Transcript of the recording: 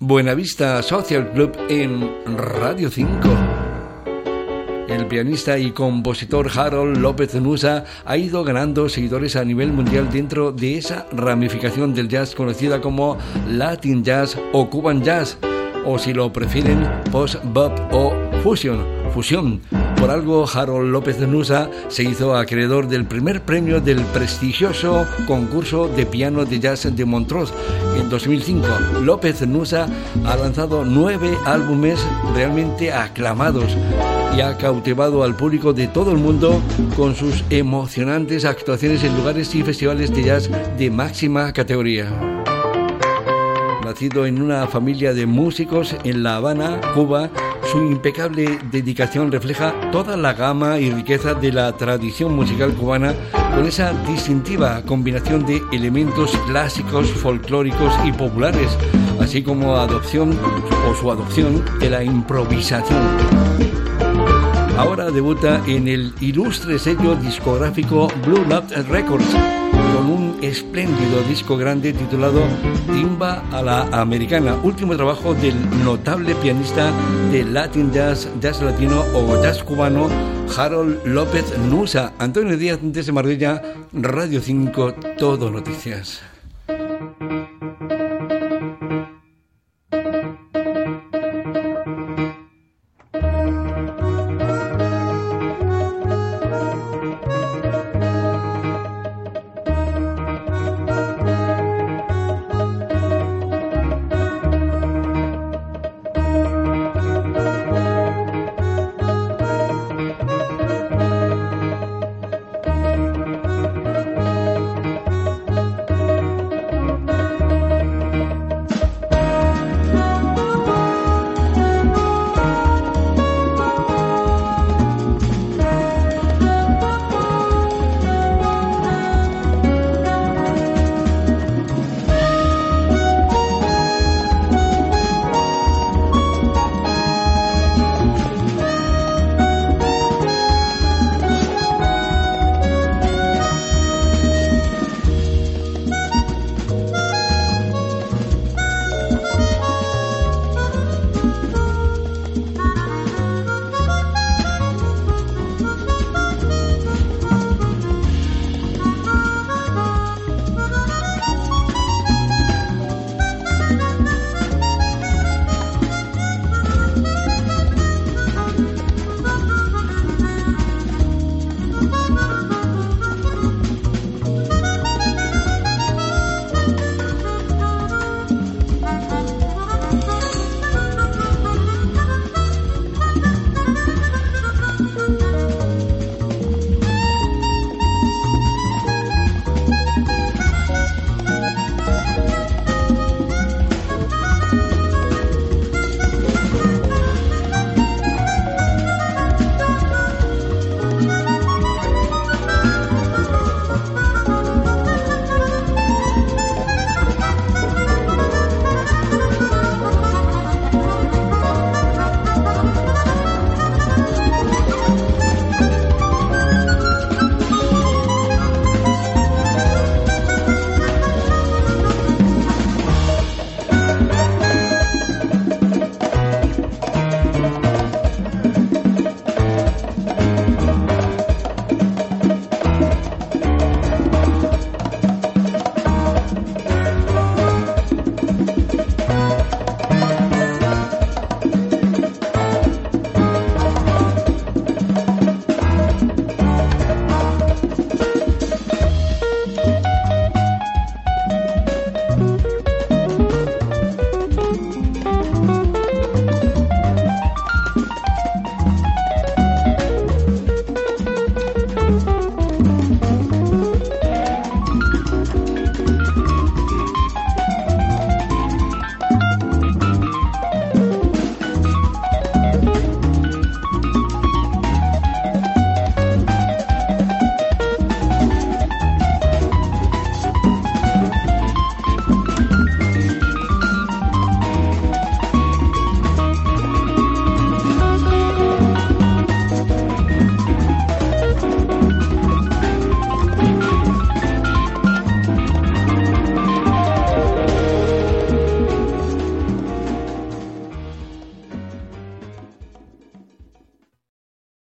Buenavista Social Club en Radio 5. El pianista y compositor Harold López Nusa ha ido ganando seguidores a nivel mundial dentro de esa ramificación del jazz conocida como Latin Jazz o Cuban Jazz, o si lo prefieren, post-bop o fusion, fusión. Por algo, Harold López Nusa se hizo acreedor del primer premio del prestigioso concurso de piano de jazz de Montreux en 2005. López Nusa ha lanzado nueve álbumes realmente aclamados y ha cautivado al público de todo el mundo con sus emocionantes actuaciones en lugares y festivales de jazz de máxima categoría. Nacido en una familia de músicos en La Habana, Cuba, su impecable dedicación refleja toda la gama y riqueza de la tradición musical cubana con esa distintiva combinación de elementos clásicos, folclóricos y populares, así como adopción o su adopción de la improvisación. Ahora debuta en el ilustre sello discográfico Blue Note Records con un espléndido disco grande titulado Timba a la Americana, último trabajo del notable pianista de Latin Jazz, Jazz Latino o Jazz Cubano Harold López Nusa. Antonio Díaz de Marbella, Radio 5, Todo Noticias.